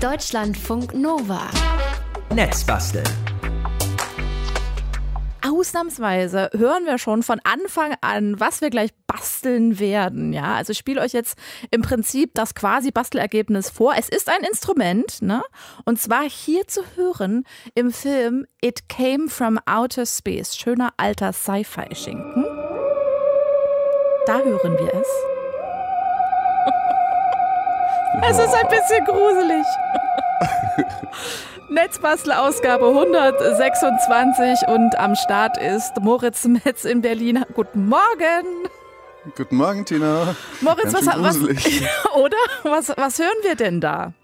Deutschlandfunk Nova. Netzbasteln. Ausnahmsweise hören wir schon von Anfang an, was wir gleich basteln werden. Ja, also ich spiele euch jetzt im Prinzip das quasi Bastelergebnis vor. Es ist ein Instrument, ne? Und zwar hier zu hören im Film It Came from Outer Space. Schöner alter Sci-Fi-Schinken. Da hören wir es. Es ist ein bisschen gruselig. Netzbastel-Ausgabe 126 und am Start ist Moritz Metz in Berlin. Guten Morgen. Guten Morgen, Tina. Moritz, was, was, gruselig. oder? Was, was hören wir denn da?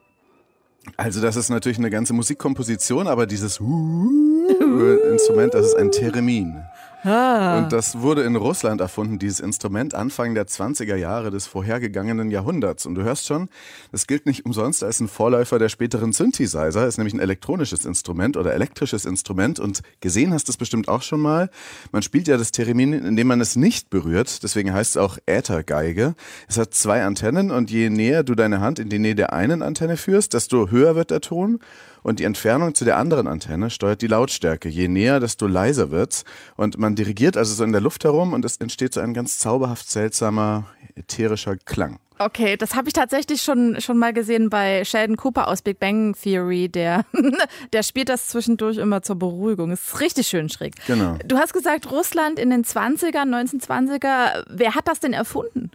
Also das ist natürlich eine ganze Musikkomposition, aber dieses Instrument, das ist ein Theremin. Ah. Und das wurde in Russland erfunden, dieses Instrument, Anfang der 20er Jahre des vorhergegangenen Jahrhunderts. Und du hörst schon, das gilt nicht umsonst als ein Vorläufer der späteren Synthesizer, ist nämlich ein elektronisches Instrument oder elektrisches Instrument. Und gesehen hast du es bestimmt auch schon mal. Man spielt ja das Theremin, indem man es nicht berührt. Deswegen heißt es auch Äthergeige. Es hat zwei Antennen und je näher du deine Hand in die Nähe der einen Antenne führst, desto höher wird der Ton. Und die Entfernung zu der anderen Antenne steuert die Lautstärke. Je näher, desto leiser wird's. Und man dirigiert also so in der Luft herum und es entsteht so ein ganz zauberhaft seltsamer, ätherischer Klang. Okay, das habe ich tatsächlich schon, schon mal gesehen bei Sheldon Cooper aus Big Bang Theory. Der, der spielt das zwischendurch immer zur Beruhigung. Ist richtig schön schräg. Genau. Du hast gesagt, Russland in den 20er, 1920er. Wer hat das denn erfunden?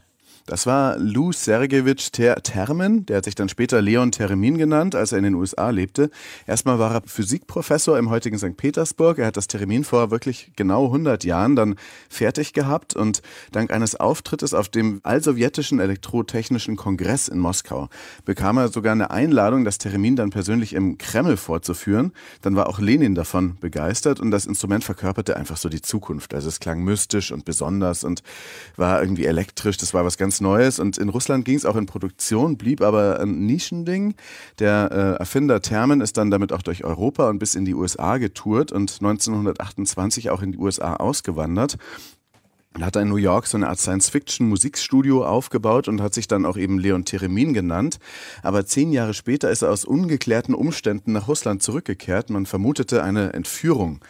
Das war Lou Sergejewitsch Ter Termen, der hat sich dann später Leon Theremin genannt, als er in den USA lebte. Erstmal war er Physikprofessor im heutigen St. Petersburg. Er hat das Theremin vor wirklich genau 100 Jahren dann fertig gehabt und dank eines Auftrittes auf dem allsowjetischen Elektrotechnischen Kongress in Moskau bekam er sogar eine Einladung, das Theremin dann persönlich im Kreml vorzuführen. Dann war auch Lenin davon begeistert und das Instrument verkörperte einfach so die Zukunft. Also es klang mystisch und besonders und war irgendwie elektrisch. Das war was ganz Neues. Und in Russland ging es auch in Produktion, blieb aber ein Nischending. Der äh, Erfinder Thermen ist dann damit auch durch Europa und bis in die USA getourt und 1928 auch in die USA ausgewandert. Er hat in New York so eine Art Science-Fiction-Musikstudio aufgebaut und hat sich dann auch eben Leon Theremin genannt. Aber zehn Jahre später ist er aus ungeklärten Umständen nach Russland zurückgekehrt. Man vermutete eine Entführung.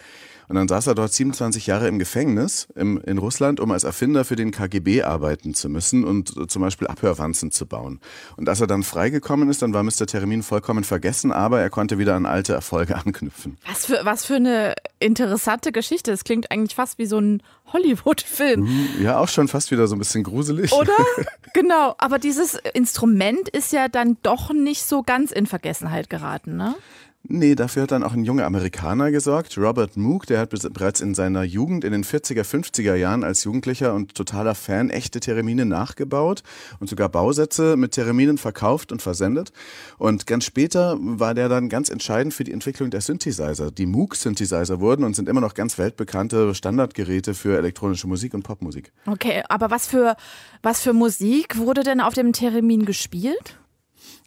Und dann saß er dort 27 Jahre im Gefängnis im, in Russland, um als Erfinder für den KGB arbeiten zu müssen und zum Beispiel Abhörwanzen zu bauen. Und als er dann freigekommen ist, dann war Mr. Theremin vollkommen vergessen, aber er konnte wieder an alte Erfolge anknüpfen. Was für, was für eine interessante Geschichte. Es klingt eigentlich fast wie so ein Hollywood-Film. Ja, auch schon fast wieder so ein bisschen gruselig. Oder? genau. Aber dieses Instrument ist ja dann doch nicht so ganz in Vergessenheit geraten, ne? Nee, dafür hat dann auch ein junger Amerikaner gesorgt, Robert Moog, der hat bereits in seiner Jugend in den 40er, 50er Jahren als Jugendlicher und totaler Fan echte Theremine nachgebaut und sogar Bausätze mit Thereminen verkauft und versendet. Und ganz später war der dann ganz entscheidend für die Entwicklung der Synthesizer. Die Moog-Synthesizer wurden und sind immer noch ganz weltbekannte Standardgeräte für elektronische Musik und Popmusik. Okay, aber was für, was für Musik wurde denn auf dem Theremin gespielt?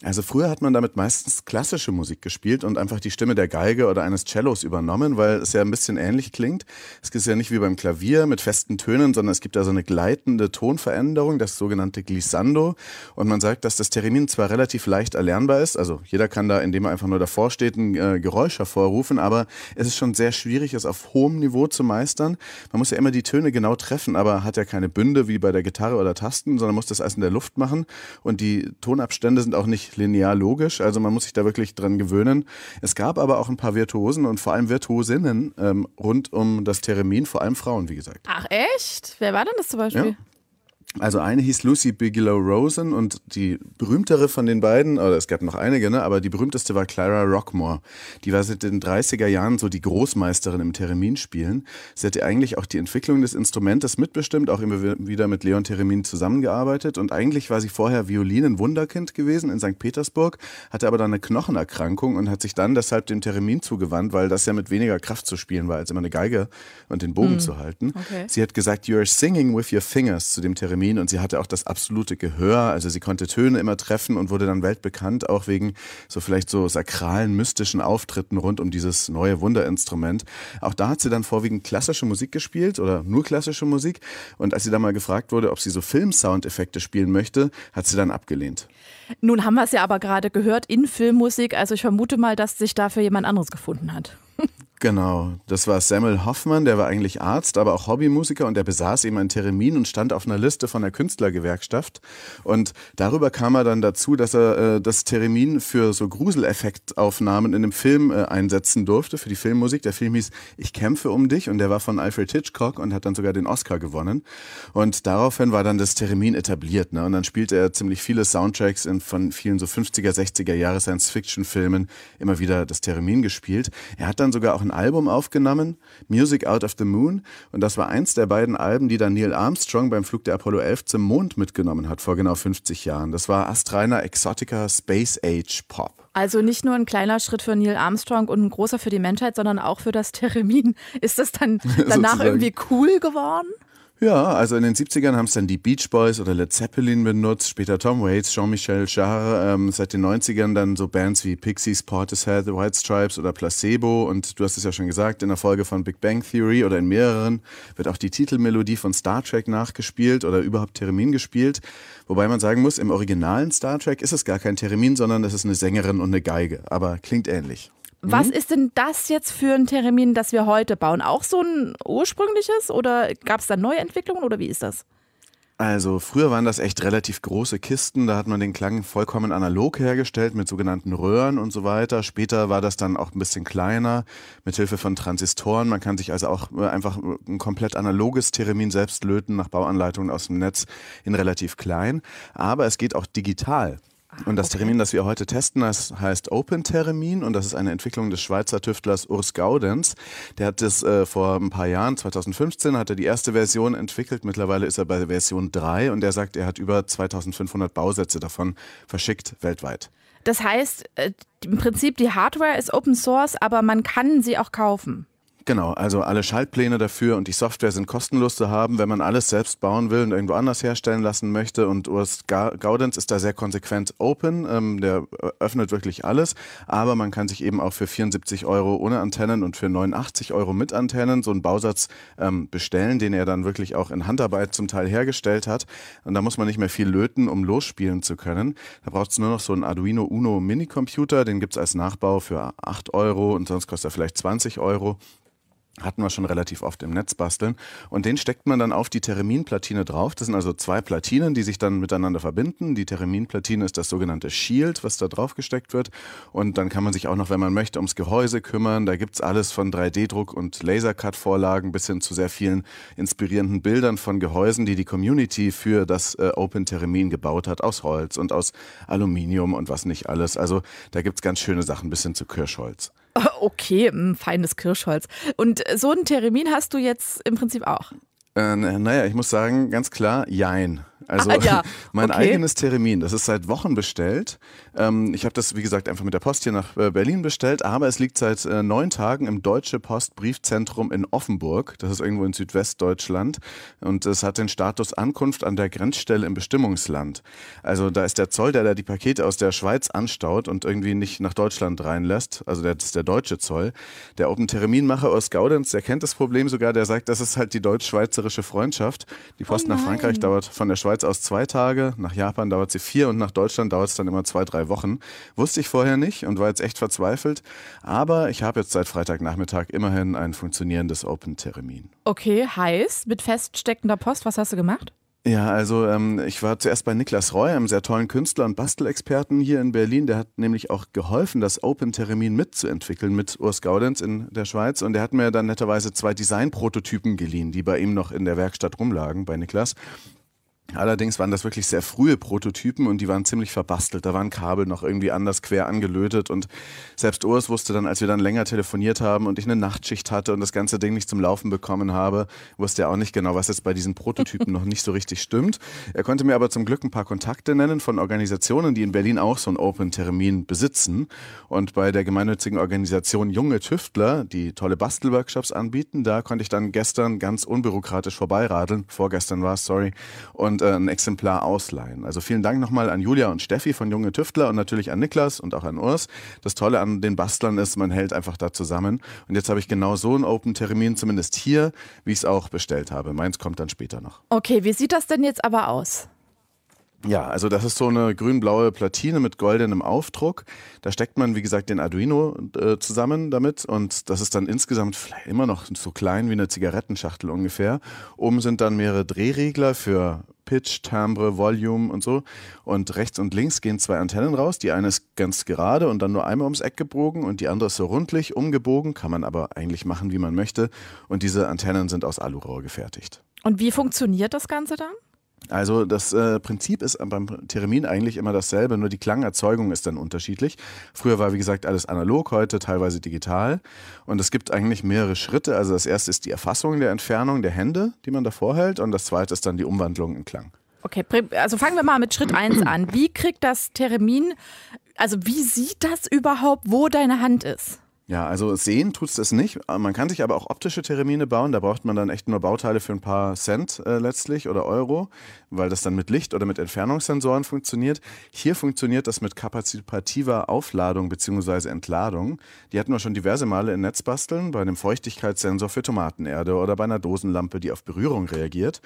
Also früher hat man damit meistens klassische Musik gespielt und einfach die Stimme der Geige oder eines Cellos übernommen, weil es ja ein bisschen ähnlich klingt. Es ist ja nicht wie beim Klavier mit festen Tönen, sondern es gibt da so eine gleitende Tonveränderung, das sogenannte Glissando. Und man sagt, dass das Theremin zwar relativ leicht erlernbar ist, also jeder kann da, indem er einfach nur davor steht, ein äh, Geräusch hervorrufen, aber es ist schon sehr schwierig, es auf hohem Niveau zu meistern. Man muss ja immer die Töne genau treffen, aber hat ja keine Bünde wie bei der Gitarre oder Tasten, sondern muss das alles in der Luft machen. Und die Tonabstände sind auch nicht linear logisch, also man muss sich da wirklich dran gewöhnen. Es gab aber auch ein paar Virtuosen und vor allem Virtuosinnen ähm, rund um das Theremin, vor allem Frauen, wie gesagt. Ach echt? Wer war denn das zum Beispiel? Ja. Also eine hieß Lucy Bigelow Rosen und die berühmtere von den beiden, oder es gab noch einige, ne, aber die berühmteste war Clara Rockmore. Die war seit den 30er Jahren so die Großmeisterin im Thereminspielen. Sie hatte eigentlich auch die Entwicklung des Instrumentes mitbestimmt, auch immer wieder mit Leon Theremin zusammengearbeitet und eigentlich war sie vorher Violinen-Wunderkind gewesen in St. Petersburg, hatte aber dann eine Knochenerkrankung und hat sich dann deshalb dem Theremin zugewandt, weil das ja mit weniger Kraft zu spielen war, als immer eine Geige und den Bogen Hm. zu halten. Okay. Sie hat gesagt, you are singing with your fingers zu dem Theremin Theremin und sie hatte auch das absolute Gehör, also sie konnte Töne immer treffen und wurde dann weltbekannt, auch wegen so vielleicht so sakralen, mystischen Auftritten rund um dieses neue Wunderinstrument. Auch da hat sie dann vorwiegend klassische Musik gespielt oder nur klassische Musik und als sie dann mal gefragt wurde, ob sie so Film-Soundeffekte spielen möchte, hat sie dann abgelehnt. Nun haben wir es ja aber gerade gehört in Filmmusik, also ich vermute mal, dass sich dafür jemand anderes gefunden hat. Genau, das war Samuel Hoffmann, der war eigentlich Arzt, aber auch Hobbymusiker und der besaß eben ein Theremin und stand auf einer Liste von der Künstlergewerkschaft. Und darüber kam er dann dazu, dass er äh, das Theremin für so Gruseleffektaufnahmen in einem Film äh, einsetzen durfte, für die Filmmusik. Der Film hieß Ich kämpfe um dich und der war von Alfred Hitchcock und hat dann sogar den Oscar gewonnen. Und daraufhin war dann das Theremin etabliert. Ne? Und dann spielte er ziemlich viele Soundtracks in, von vielen so 50er, 60er Jahre Science-Fiction-Filmen immer wieder das Theremin gespielt. Er hat dann sogar auch ein Album aufgenommen, Music Out of the Moon. Und das war eins der beiden Alben, die dann Neil Armstrong beim Flug der Apollo 11 zum Mond mitgenommen hat, vor genau 50 Jahren. Das war astreiner Exotica Space Age Pop. Also nicht nur ein kleiner Schritt für Neil Armstrong und ein großer für die Menschheit, sondern auch für das Theremin. Ist das dann danach irgendwie cool geworden? Ja, also in den 70ern haben es dann die Beach Boys oder Led Zeppelin benutzt, später Tom Waits, Jean-Michel Jarre, ähm, seit den 90ern dann so Bands wie Pixies, Portishead, The White Stripes oder Placebo und du hast es ja schon gesagt, in der Folge von Big Bang Theory oder in mehreren wird auch die Titelmelodie von Star Trek nachgespielt oder überhaupt Theremin gespielt, wobei man sagen muss, im originalen Star Trek ist es gar kein Theremin, sondern es ist eine Sängerin und eine Geige, aber klingt ähnlich. Was mhm. ist denn das jetzt für ein Theremin, das wir heute bauen? Auch so ein ursprüngliches oder gab es da neue Entwicklungen oder wie ist das? Also früher waren das echt relativ große Kisten, da hat man den Klang vollkommen analog hergestellt mit sogenannten Röhren und so weiter. Später war das dann auch ein bisschen kleiner mit Hilfe von Transistoren. Man kann sich also auch äh, einfach ein komplett analoges Theremin selbst löten nach Bauanleitungen aus dem Netz in relativ klein, aber es geht auch digital. Und das okay. Theremin, das wir heute testen, das heißt Open Theremin und das ist eine Entwicklung des Schweizer Tüftlers Urs Gaudenz. Der hat das äh, vor ein paar Jahren, 2015, hat er die erste Version entwickelt. Mittlerweile ist er bei Version 3 und er sagt, er hat über 2500 Bausätze davon verschickt weltweit. Das heißt, äh, im Prinzip die Hardware ist Open Source, aber man kann sie auch kaufen. Genau, also alle Schaltpläne dafür und die Software sind kostenlos zu haben, wenn man alles selbst bauen will und irgendwo anders herstellen lassen möchte. Und Urs Gaudenz ist da sehr konsequent open, ähm, der öffnet wirklich alles, aber man kann sich eben auch für 74 Euro ohne Antennen und für 89 Euro mit Antennen so einen Bausatz ähm, bestellen, den er dann wirklich auch in Handarbeit zum Teil hergestellt hat. Und da muss man nicht mehr viel löten, um losspielen zu können. Da braucht es nur noch so einen Arduino Uno Minicomputer, den gibt's als Nachbau für 8 Euro und sonst kostet er vielleicht 20 Euro hatten wir schon relativ oft im Netz basteln. Und den steckt man dann auf die Thereminplatine drauf. Das sind also zwei Platinen, die sich dann miteinander verbinden. Die Thereminplatine ist das sogenannte Shield, was da drauf gesteckt wird. Und dann kann man sich auch noch, wenn man möchte, ums Gehäuse kümmern. Da gibt's alles von 3D-Druck und Lasercut-Vorlagen bis hin zu sehr vielen inspirierenden Bildern von Gehäusen, die die Community für das äh, Open Theremin gebaut hat, aus Holz und aus Aluminium und was nicht alles. Also da gibt's ganz schöne Sachen bis hin zu Kirschholz. Okay, ein feines Kirschholz. Und so ein Theremin hast du jetzt im Prinzip auch. Äh, naja, ich muss sagen, ganz klar, jein. Also ah, ja. mein okay. eigenes Theremin, das ist seit Wochen bestellt. Ähm, ich habe das, wie gesagt, einfach mit der Post hier nach äh, Berlin bestellt, aber es liegt seit äh, neun Tagen im Deutsche Post Briefzentrum in Offenburg. Das ist irgendwo in Südwestdeutschland. Und es hat den Status Ankunft an der Grenzstelle im Bestimmungsland. Also da ist der Zoll, der da die Pakete aus der Schweiz anstaut und irgendwie nicht nach Deutschland reinlässt. Also das ist der deutsche Zoll. Der Open Terminmacher aus Gaudenz, der kennt das Problem sogar, der sagt, das ist halt die deutsch-schweizerische Freundschaft. Die Post oh nach Frankreich dauert von der Schweiz Schweiz aus zwei Tage, nach Japan dauert sie vier und nach Deutschland dauert es dann immer zwei, drei Wochen. Wusste ich vorher nicht und war jetzt echt verzweifelt. Aber ich habe jetzt seit Freitagnachmittag immerhin ein funktionierendes Open Theremin. Okay, heißt mit feststeckender Post, was hast du gemacht? Ja, also ähm, ich war zuerst bei Niklas Roy, einem sehr tollen Künstler und Bastelexperten hier in Berlin. Der hat nämlich auch geholfen, das Open Theremin mitzuentwickeln mit Urs Gaudenz in der Schweiz. Und der hat mir dann netterweise zwei Designprototypen geliehen, die bei ihm noch in der Werkstatt rumlagen, bei Niklas. Allerdings waren das wirklich sehr frühe Prototypen und die waren ziemlich verbastelt. Da waren Kabel noch irgendwie anders quer angelötet und selbst Urs wusste dann, als wir dann länger telefoniert haben und ich eine Nachtschicht hatte und das ganze Ding nicht zum Laufen bekommen habe, wusste er auch nicht genau, was jetzt bei diesen Prototypen noch nicht so richtig stimmt. Er konnte mir aber zum Glück ein paar Kontakte nennen von Organisationen, die in Berlin auch so ein Open-Termin besitzen. Und bei der gemeinnützigen Organisation Junge Tüftler, die tolle Bastelworkshops anbieten, da konnte ich dann gestern ganz unbürokratisch vorbeiradeln. Vorgestern war es, sorry. Und und äh, ein Exemplar ausleihen. Also vielen Dank nochmal an Julia und Steffi von Junge Tüftler und natürlich an Niklas und auch an Urs. Das Tolle an den Bastlern ist, man hält einfach da zusammen. Und jetzt habe ich genau so einen Open-Termin, zumindest hier, wie ich es auch bestellt habe. Meins kommt dann später noch. Okay, wie sieht das denn jetzt aber aus? Ja, also das ist so eine grün-blaue Platine mit goldenem Aufdruck. Da steckt man, wie gesagt, den Arduino äh, zusammen damit und das ist dann insgesamt immer noch so klein wie eine Zigarettenschachtel ungefähr. Oben sind dann mehrere Drehregler für Pitch, Timbre, Volume und so. Und rechts und links gehen zwei Antennen raus. Die eine ist ganz gerade und dann nur einmal ums Eck gebogen und die andere ist so rundlich umgebogen, kann man aber eigentlich machen, wie man möchte. Und diese Antennen sind aus Alurohr gefertigt. Und wie funktioniert das Ganze dann? Also das äh, Prinzip ist beim Theremin eigentlich immer dasselbe, nur die Klangerzeugung ist dann unterschiedlich. Früher war wie gesagt alles analog, heute teilweise digital. Und es gibt eigentlich mehrere Schritte. Also das erste ist die Erfassung der Entfernung der Hände, die man davor hält, und das zweite ist dann die Umwandlung in Klang. Okay, also fangen wir mal mit Schritt 1 an. Wie kriegt das Theremin, also wie sieht das überhaupt, wo deine Hand ist? Ja, also sehen tut es das nicht. Man kann sich aber auch optische Termine bauen. Da braucht man dann echt nur Bauteile für ein paar Cent äh, letztlich oder Euro, weil das dann mit Licht oder mit Entfernungssensoren funktioniert. Hier funktioniert das mit kapazitiver Aufladung bzw. Entladung. Die hatten wir schon diverse Male in Netzbasteln, bei einem Feuchtigkeitssensor für Tomatenerde oder bei einer Dosenlampe, die auf Berührung reagiert.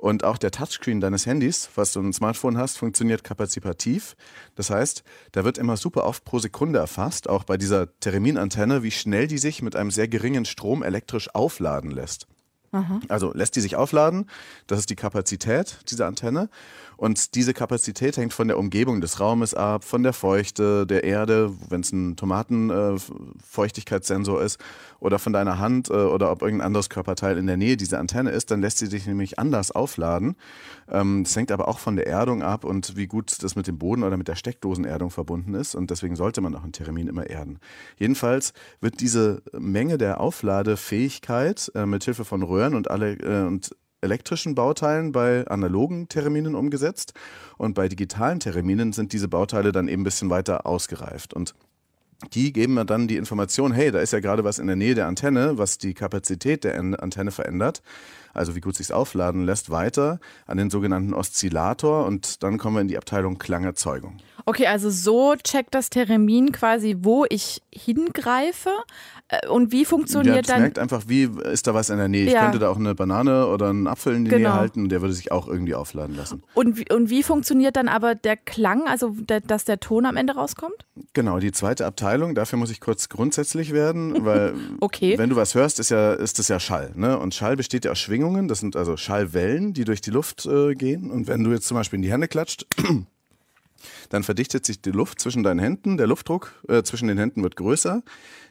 Und auch der Touchscreen deines Handys, was du ein Smartphone hast, funktioniert kapazitiv. Das heißt, da wird immer super oft pro Sekunde erfasst, auch bei dieser Theremin-Antenne, wie schnell die sich mit einem sehr geringen Strom elektrisch aufladen lässt. Aha. Also lässt die sich aufladen, das ist die Kapazität dieser Antenne. Und diese Kapazität hängt von der Umgebung des Raumes ab, von der Feuchte, der Erde, wenn es ein Tomatenfeuchtigkeitssensor äh, ist, oder von deiner Hand äh, oder ob irgendein anderes Körperteil in der Nähe dieser Antenne ist, dann lässt sie sich nämlich anders aufladen. Ähm, hängt aber auch von der Erdung ab und wie gut das mit dem Boden oder mit der Steckdosenerdung verbunden ist. Und deswegen sollte man auch ein Termin immer erden. Jedenfalls wird diese Menge der Aufladefähigkeit äh, mit Hilfe von Röhren und alle äh, und elektrischen Bauteilen bei analogen Terminen umgesetzt. Und bei digitalen Terminen sind diese Bauteile dann eben ein bisschen weiter ausgereift. Und die geben mir dann die Information, hey, da ist ja gerade was in der Nähe der Antenne, was die Kapazität der Antenne verändert also wie gut sich aufladen lässt, weiter an den sogenannten Oszillator und dann kommen wir in die Abteilung Klangerzeugung. Okay, also so checkt das Theremin quasi, wo ich hingreife äh, und wie funktioniert ja, das dann. merkt einfach, wie ist da was in der Nähe. Ich könnte da auch eine Banane oder einen Apfel in die genau. Nähe halten, der würde sich auch irgendwie aufladen lassen. Und wie, und wie funktioniert dann aber der Klang, also der, dass der Ton am Ende rauskommt? Genau, die zweite Abteilung, dafür muss ich kurz grundsätzlich werden, weil okay. wenn du was hörst, ist ja ist das ja Schall, ne? Und Schall besteht ja aus Schwingungen Schwingungen, das sind also Schallwellen, die durch die Luft äh, gehen. Und wenn du jetzt zum Beispiel in die Hände klatscht, dann verdichtet sich die Luft zwischen deinen Händen, der Luftdruck äh, zwischen den Händen wird größer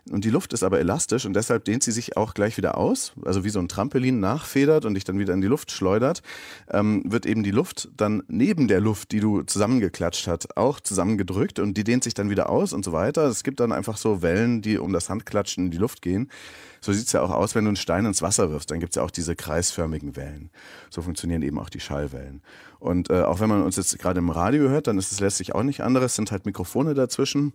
und die Luft ist aber elastisch und deshalb dehnt sie sich auch gleich wieder aus, also wie so ein Trampolin nachfedert und dich dann wieder in die Luft schleudert, ähm, wird eben die Luft dann neben der Luft, die du zusammengeklatscht hast, auch zusammengedrückt und die dehnt sich dann wieder aus und so weiter. Es gibt dann einfach so Wellen, die um das Handklatschen in die Luft gehen. So sieht es ja auch aus, wenn du einen Stein ins Wasser wirfst. Dann gibt es ja auch diese kreisförmigen Wellen. So funktionieren eben auch die Schallwellen. Und äh, auch wenn man uns jetzt gerade im Radio hört, dann ist es letztlich auch nicht anderes. Es sind halt Mikrofone dazwischen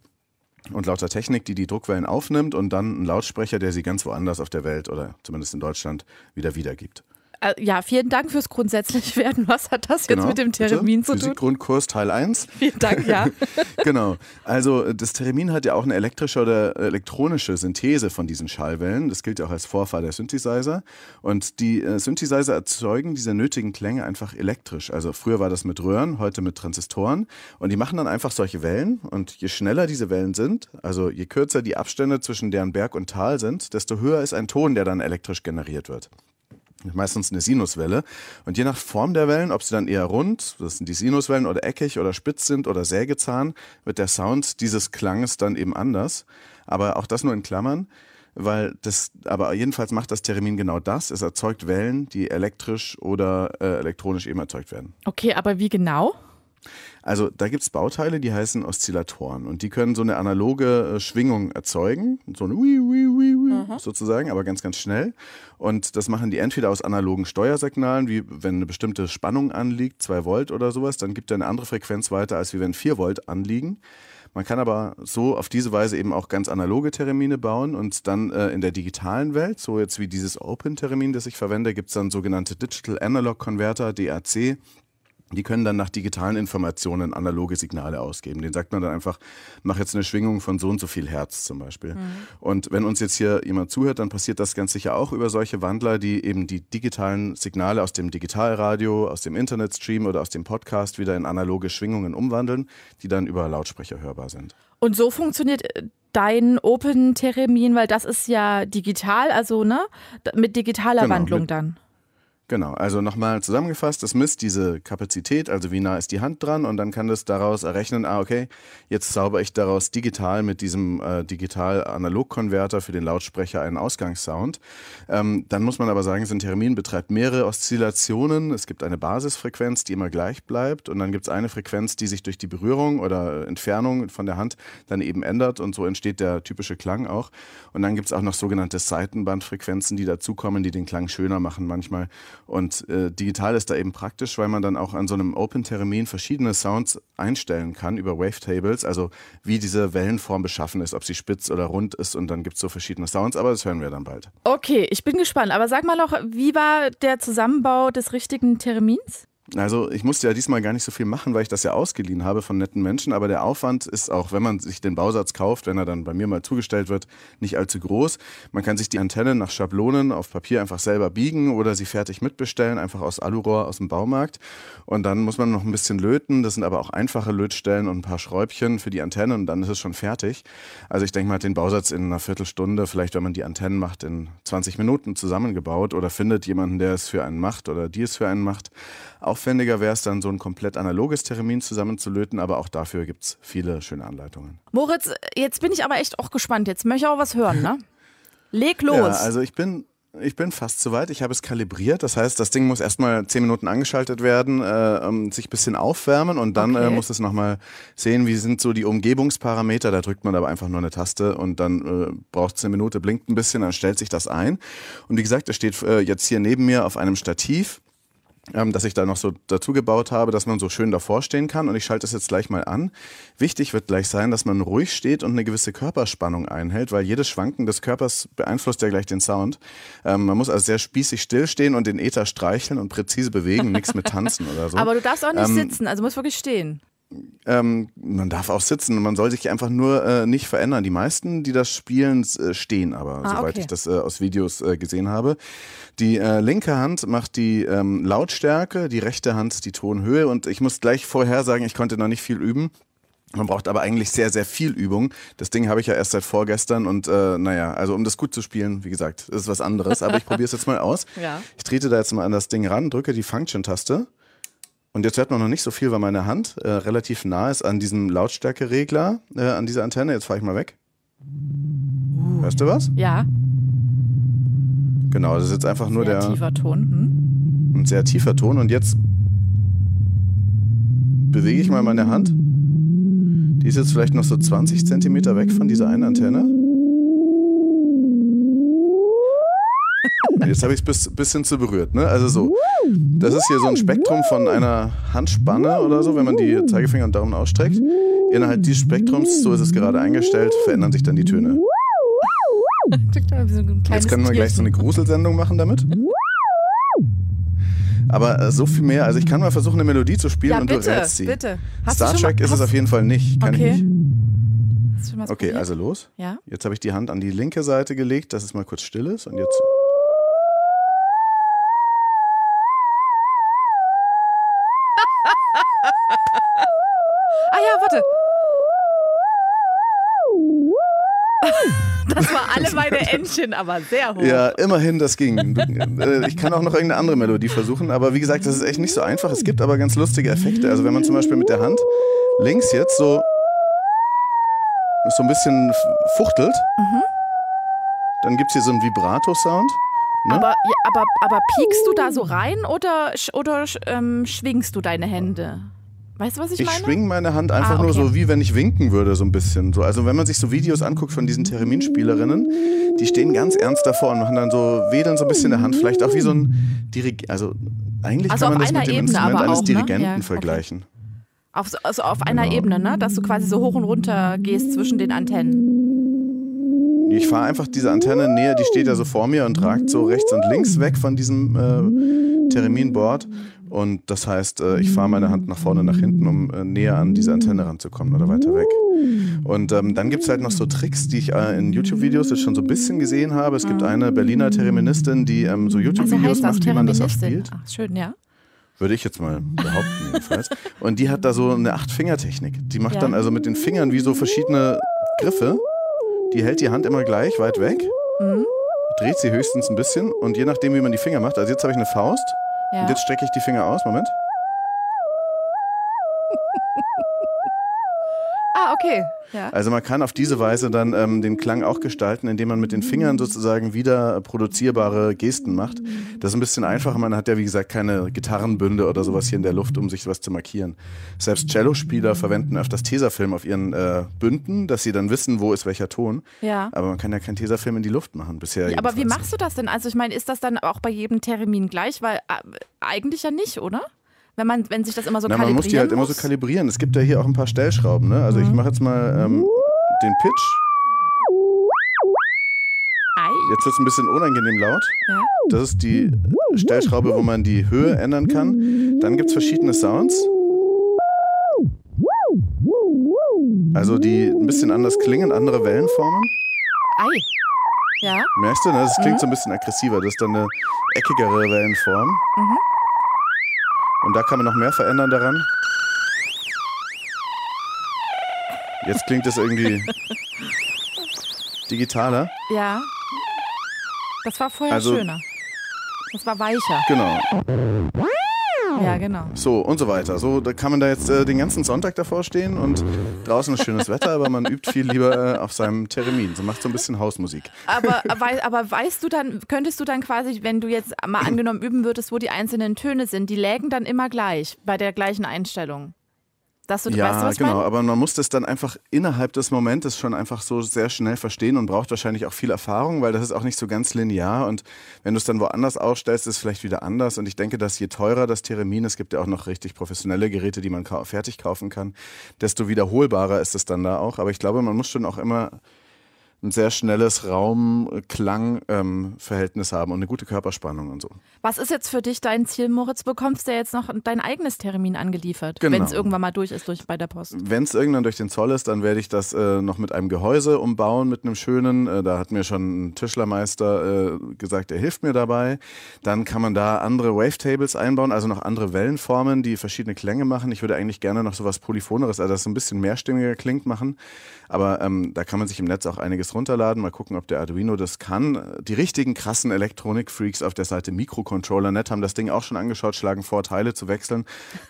und lauter Technik, die die Druckwellen aufnimmt und dann ein Lautsprecher, der sie ganz woanders auf der Welt oder zumindest in Deutschland wieder wiedergibt. Äh, ja, vielen Dank fürs grundsätzlich werden. Was hat das genau, jetzt mit dem Theremin bitte? zu tun? Physikgrundkurs Teil 1. Vielen Dank, ja. genau. Also das Theremin hat ja auch eine elektrische oder elektronische Synthese von diesen Schallwellen. Das gilt ja auch als Vorfahr der Synthesizer. Und die äh, Synthesizer erzeugen diese nötigen Klänge einfach elektrisch. Also früher war das mit Röhren, heute mit Transistoren. Und die machen dann einfach solche Wellen. Und je schneller diese Wellen sind, also je kürzer die Abstände zwischen deren Berg und Tal sind, desto höher ist ein Ton, der dann elektrisch generiert wird meistens eine Sinuswelle. Und je nach Form der Wellen, ob sie dann eher rund, das sind die Sinuswellen, oder eckig oder spitz sind oder Sägezahn, wird der Sound dieses Klanges dann eben anders. Aber auch das nur in Klammern, weil das, aber jedenfalls macht das Theremin genau das. Es erzeugt Wellen, die elektrisch oder äh, elektronisch eben erzeugt werden. Okay, aber wie genau? Also da gibt es Bauteile, die heißen Oszillatoren und die können so eine analoge äh, Schwingung erzeugen, so eine Wii, Wii, Wii, Wii, sozusagen, aber ganz, ganz schnell. Und das machen die entweder aus analogen Steuersignalen, wie wenn eine bestimmte Spannung anliegt, 2 Volt oder sowas, dann gibt er eine andere Frequenz weiter, als wie wenn 4 Volt anliegen. Man kann aber so auf diese Weise eben auch ganz analoge Termine bauen und dann äh, in der digitalen Welt, so jetzt wie dieses Open-Termin, das ich verwende, gibt es dann sogenannte Digital Analog Converter, DAC. Die können dann nach digitalen Informationen analoge Signale ausgeben. Den sagt man dann einfach, mach jetzt eine Schwingung von so und so viel Hertz zum Beispiel. Mhm. Und wenn uns jetzt hier jemand zuhört, dann passiert das ganz sicher auch über solche Wandler, die eben die digitalen Signale aus dem Digitalradio, aus dem Internetstream oder aus dem Podcast wieder in analoge Schwingungen umwandeln, die dann über Lautsprecher hörbar sind. Und so funktioniert äh, dein Open Theremin, weil das ist ja digital, also ne, mit digitaler genau, Wandlung mit, dann. Genau, also nochmal zusammengefasst, das misst diese Kapazität, also wie nah ist die Hand dran und dann kann das daraus errechnen, ah okay, jetzt zauber ich daraus digital mit diesem äh, Digital-Analog-Konverter für den Lautsprecher einen Ausgangssound. Ähm, dann muss man aber sagen, so ein Termin betreibt mehrere Oszillationen. Es gibt eine Basisfrequenz, die immer gleich bleibt und dann gibt es eine Frequenz, die sich durch die Berührung oder Entfernung von der Hand dann eben ändert und so entsteht der typische Klang auch. Und dann gibt es auch noch sogenannte Seitenbandfrequenzen, die dazukommen, die den Klang schöner machen manchmal. Und äh, digital ist da eben praktisch, weil man dann auch an so einem Open-Termin verschiedene Sounds einstellen kann über Wavetables, also wie diese Wellenform beschaffen ist, ob sie spitz oder rund ist und dann gibt es so verschiedene Sounds, aber das hören wir dann bald. Okay, ich bin gespannt, aber sag mal noch, wie war der Zusammenbau des richtigen Termins? Also ich musste ja diesmal gar nicht so viel machen, weil ich das ja ausgeliehen habe von netten Menschen. Aber der Aufwand ist auch, wenn man sich den Bausatz kauft, wenn er dann bei mir mal zugestellt wird, nicht allzu groß. Man kann sich die Antennen nach Schablonen auf Papier einfach selber biegen oder sie fertig mitbestellen, einfach aus Alurohr aus dem Baumarkt. Und dann muss man noch ein bisschen löten. Das sind aber auch einfache Lötstellen und ein paar Schräubchen für die Antennen und dann ist es schon fertig. Also ich denke mal, den Bausatz in einer Viertelstunde, vielleicht wenn man die Antennen macht, in 20 Minuten zusammengebaut oder findet jemanden, der es für einen macht oder die es für einen macht. Aufwendiger wäre es dann, so ein komplett analoges Termin zusammenzulöten, aber auch dafür gibt es viele schöne Anleitungen. Moritz, jetzt bin ich aber echt auch gespannt. Jetzt möchte ich auch was hören, ne? Leg los. Ja, also ich bin, ich bin fast soweit. Ich habe es kalibriert. Das heißt, das Ding muss erstmal zehn Minuten angeschaltet werden, äh, sich ein bisschen aufwärmen und dann äh, okay. äh, muss es nochmal sehen, wie sind so die Umgebungsparameter. Da drückt man aber einfach nur eine Taste und dann äh, braucht es eine Minute, blinkt ein bisschen, dann stellt sich das ein. Und wie gesagt, es steht äh, jetzt hier neben mir auf einem Stativ ähm, dass ich da noch so dazu gebaut habe, dass man so schön davor stehen kann. Und ich schalte das jetzt gleich mal an. Wichtig wird gleich sein, dass man ruhig steht und eine gewisse Körperspannung einhält, weil jedes Schwanken des Körpers beeinflusst ja gleich den Sound. Ähm, man muss also sehr spießig stillstehen und den Äther streicheln und präzise bewegen, nichts mit tanzen oder so. Aber du darfst auch nicht ähm, sitzen, also musst wirklich stehen. Ähm, man darf auch sitzen, man soll sich einfach nur äh, nicht verändern. Die meisten, die das spielen, äh, stehen aber, ah, soweit okay. ich das äh, aus Videos äh, gesehen habe. Die äh, linke Hand macht die ähm, Lautstärke, die rechte Hand die Tonhöhe und ich muss gleich vorher sagen, ich konnte noch nicht viel üben. Man braucht aber eigentlich sehr, sehr viel Übung. Das Ding habe ich ja erst seit vorgestern und äh, naja, also um das gut zu spielen, wie gesagt, ist was anderes. Aber ich probiere es jetzt mal aus. Ja. Ich trete da jetzt mal an das Ding ran, drücke die Function-Taste. Und jetzt hört man noch nicht so viel, weil meine Hand äh, relativ nah ist an diesem Lautstärkeregler, äh, an dieser Antenne. Jetzt fahre ich mal weg. Hörst du was? Ja. Genau, das ist jetzt einfach sehr nur der. Ein tiefer Ton. Hm? Ein sehr tiefer Ton. Und jetzt bewege ich mal meine Hand. Die ist jetzt vielleicht noch so 20 Zentimeter weg von dieser einen Antenne. Jetzt habe ich es bis bisschen zu berührt. Ne? Also so. Das ist hier so ein Spektrum von einer Handspanne oder so, wenn man die Zeigefinger und Daumen ausstreckt. Innerhalb dieses Spektrums, so ist es gerade eingestellt, verändern sich dann die Töne. Jetzt können wir gleich so eine Gruselsendung machen damit. Aber äh, so viel mehr, also ich kann mal versuchen, eine Melodie zu spielen ja, und bitte, du rätst sie. Bitte. Hast Star Trek ist es auf jeden Fall nicht. Kann okay. ich nicht. Okay, probiert? also los. Ja? Jetzt habe ich die Hand an die linke Seite gelegt, dass es mal kurz still ist. Und jetzt. meine Entchen, aber sehr hoch. Ja, immerhin, das ging. Äh, ich kann auch noch irgendeine andere Melodie versuchen, aber wie gesagt, das ist echt nicht so einfach. Es gibt aber ganz lustige Effekte. Also wenn man zum Beispiel mit der Hand links jetzt so, so ein bisschen fuchtelt, mhm. dann gibt es hier so einen Vibrato-Sound. Ne? Aber, aber, aber piekst du da so rein oder, oder ähm, schwingst du deine Hände? Weißt du, was ich, ich meine? Ich schwinge meine Hand einfach ah, okay. nur so, wie wenn ich winken würde, so ein bisschen. So, also wenn man sich so Videos anguckt von diesen Thereminspielerinnen, die stehen ganz ernst davor und machen dann so, wedeln so ein bisschen der Hand, vielleicht auch wie so ein Dirigent. Also eigentlich also kann man das mit dem Ebene Instrument eines auch, ne? Dirigenten ne? ja, vergleichen. Okay. Auf, also auf einer genau. Ebene, ne? Dass du quasi so hoch und runter gehst zwischen den Antennen. Ich fahre einfach diese Antenne näher, die steht ja so vor mir und ragt so rechts und links weg von diesem äh, Thereminboard Und das heißt, äh, ich fahre meine Hand nach vorne, nach hinten, um äh, näher an diese Antenne ranzukommen oder weiter weg. Und ähm, dann gibt es halt noch so Tricks, die ich äh, in YouTube-Videos jetzt schon so ein bisschen gesehen habe. Es gibt eine Berliner Terministin, die ähm, so Also YouTube-Videos das macht, wie man das auch spielt. Ach, schön, ja. Würde ich jetzt mal behaupten, jedenfalls. Und die hat da so eine Acht-Finger-Technik. Die macht Ja. dann also mit den Fingern wie so verschiedene Griffe. Die hält die Hand immer gleich weit weg, Mhm. dreht sie höchstens ein bisschen und je nachdem, wie man die Finger macht. Also jetzt habe ich eine Faust ja. und jetzt strecke ich die Finger aus. Moment. Ah, okay. Ja. Also man kann auf diese Weise dann ähm, den Klang auch gestalten, indem man mit den Fingern sozusagen wieder produzierbare Gesten macht. Das ist ein bisschen einfacher. Man hat ja, wie gesagt, keine Gitarrenbünde oder sowas hier in der Luft, um sich was zu markieren. Selbst Cellospieler verwenden öfters Tesafilm auf ihren äh, Bünden, dass sie dann wissen, wo ist welcher Ton. ja. Aber man kann ja keinen Tesafilm in die Luft machen bisher. Ja, aber wie machst du das denn? Also ich meine, ist das dann auch bei jedem Termin gleich? Weil äh, eigentlich ja nicht, oder? Wenn man, wenn sich das immer so Na, man kalibrieren muss die halt immer so muss? kalibrieren. Es gibt ja hier auch ein paar Stellschrauben. Ne? Also ich Mhm. mache jetzt mal ähm, den Pitch. Ei. Jetzt wird es ein bisschen unangenehm laut. Ja. Das ist die Stellschraube, wo man die Höhe ändern kann. Dann gibt es verschiedene Sounds. Also die ein bisschen anders klingen, andere Wellenformen. Ei. Ja. Merkst du, ne? das klingt so ein bisschen aggressiver. Das ist dann eine eckigere Wellenform. Mhm. Und da kann man noch mehr verändern daran. Jetzt klingt es irgendwie digitaler. Ja. Das war vorher Also- schöner. Das war weicher. Genau. Ja, genau. So und so weiter. So, da kann man da jetzt äh, den ganzen Sonntag davor stehen und draußen ist schönes Wetter, aber man übt viel lieber äh, auf seinem Theremin. So macht so ein bisschen Hausmusik. Aber, aber weißt du dann, könntest du dann quasi, wenn du jetzt mal angenommen üben würdest, wo die einzelnen Töne sind, die lägen dann immer gleich bei der gleichen Einstellung? Dass du, Ja, weißt du, was genau. Aber man muss das dann einfach innerhalb des Momentes schon einfach so sehr schnell verstehen und braucht wahrscheinlich auch viel Erfahrung, weil das ist auch nicht so ganz linear. Und wenn du es dann woanders ausstellst, ist es vielleicht wieder anders. Und ich denke, dass je teurer das Theremin, es gibt ja auch noch richtig professionelle Geräte, die man fertig kaufen kann, desto wiederholbarer ist es dann da auch. Aber ich glaube, man muss schon auch immer ein sehr schnelles Raum-Klang-Verhältnis haben und eine gute Körperspannung und so. Was ist jetzt für dich dein Ziel, Moritz? Bekommst du jetzt noch dein eigenes Termin angeliefert, Genau. wenn es irgendwann mal durch ist durch, bei der Post? Wenn es irgendwann durch den Zoll ist, dann werde ich das äh, noch mit einem Gehäuse umbauen, mit einem schönen. Äh, da hat mir schon ein Tischlermeister äh, gesagt, er hilft mir dabei. Dann kann man da andere Wavetables einbauen, also noch andere Wellenformen, die verschiedene Klänge machen. Ich würde eigentlich gerne noch sowas Polyphoneres, also das so ein bisschen mehrstimmiger klingt, machen. Aber ähm, da kann man sich im Netz auch einiges runterladen. Mal gucken, ob der Arduino das kann. Die richtigen krassen Elektronik-Freaks auf der Seite Microcontroller.net haben das Ding auch schon angeschaut, schlagen vor, Teile zu wechseln.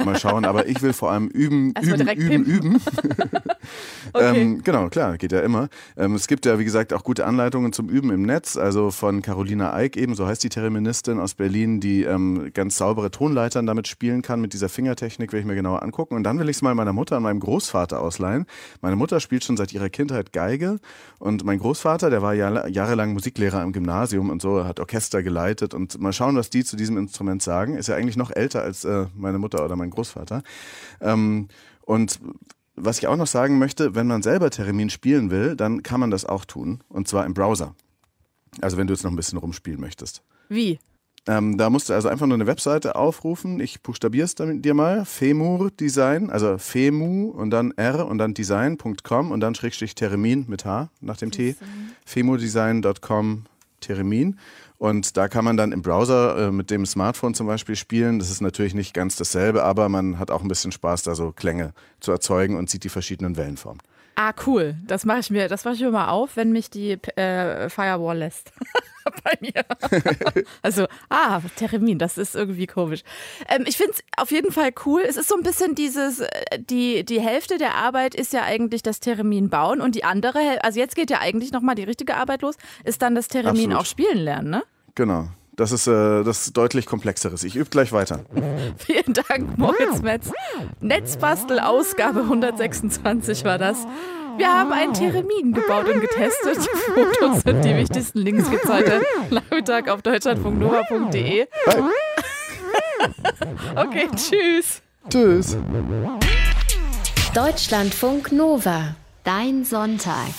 Mal schauen. Aber ich will vor allem üben, Erstmal üben, direkt üben, üben. Okay. Ähm, genau, klar, geht ja immer. Ähm, es gibt ja, wie gesagt, auch gute Anleitungen zum Üben im Netz. Also von Carolina Eick eben, so heißt die Thereministin aus Berlin, die ähm, ganz saubere Tonleitern damit spielen kann, mit dieser Fingertechnik, will ich mir genauer angucken. Und dann will ich es mal meiner Mutter und meinem Großvater ausleihen. Meine Mutter spielt schon seit ihrer Kindheit Geige und mein Großvater, der war jahr, jahrelang Musiklehrer im Gymnasium und so, hat Orchester geleitet und mal schauen, was die zu diesem Instrument sagen. Ist ja eigentlich noch älter als äh, meine Mutter oder mein Großvater. Ähm, und was ich auch noch sagen möchte, wenn man selber Theremin spielen will, dann kann man das auch tun. Und zwar im Browser. Also wenn du jetzt noch ein bisschen rumspielen möchtest. Wie? Ähm, da musst du also einfach nur eine Webseite aufrufen. Ich buchstabiere es dir mal. Femur Design, also Femu und dann R und dann design.com und dann Schrägstrich Theremin mit H nach dem T. Femurdesign.com Theremin. Und da kann man dann im Browser äh, mit dem Smartphone zum Beispiel spielen. Das ist natürlich nicht ganz dasselbe, aber man hat auch ein bisschen Spaß, da so Klänge zu erzeugen und sieht die verschiedenen Wellenformen. Ah, cool. Das mache ich mir, das mache ich mir mal auf, wenn mich die äh, Firewall lässt. Bei mir. also, ah, Termin, das ist irgendwie komisch. Ähm, ich finde es auf jeden Fall cool. Es ist so ein bisschen dieses, äh, die, die Hälfte der Arbeit ist ja eigentlich das Termin bauen und die andere, Häl- also jetzt geht ja eigentlich nochmal die richtige Arbeit los, ist dann das Termin Absolut. auch spielen lernen, ne? Genau. Das ist äh, das ist deutlich komplexeres. Ich übe gleich weiter. Vielen Dank, Moritz Metz. Netzbastel Ausgabe 126 war das. Wir haben einen Theremin gebaut und getestet. Die Fotos und die wichtigsten Links gibt's heute Nachmittag auf deutschlandfunknova.de. Okay, tschüss. Tschüss. Deutschlandfunk Nova. Dein Sonntag.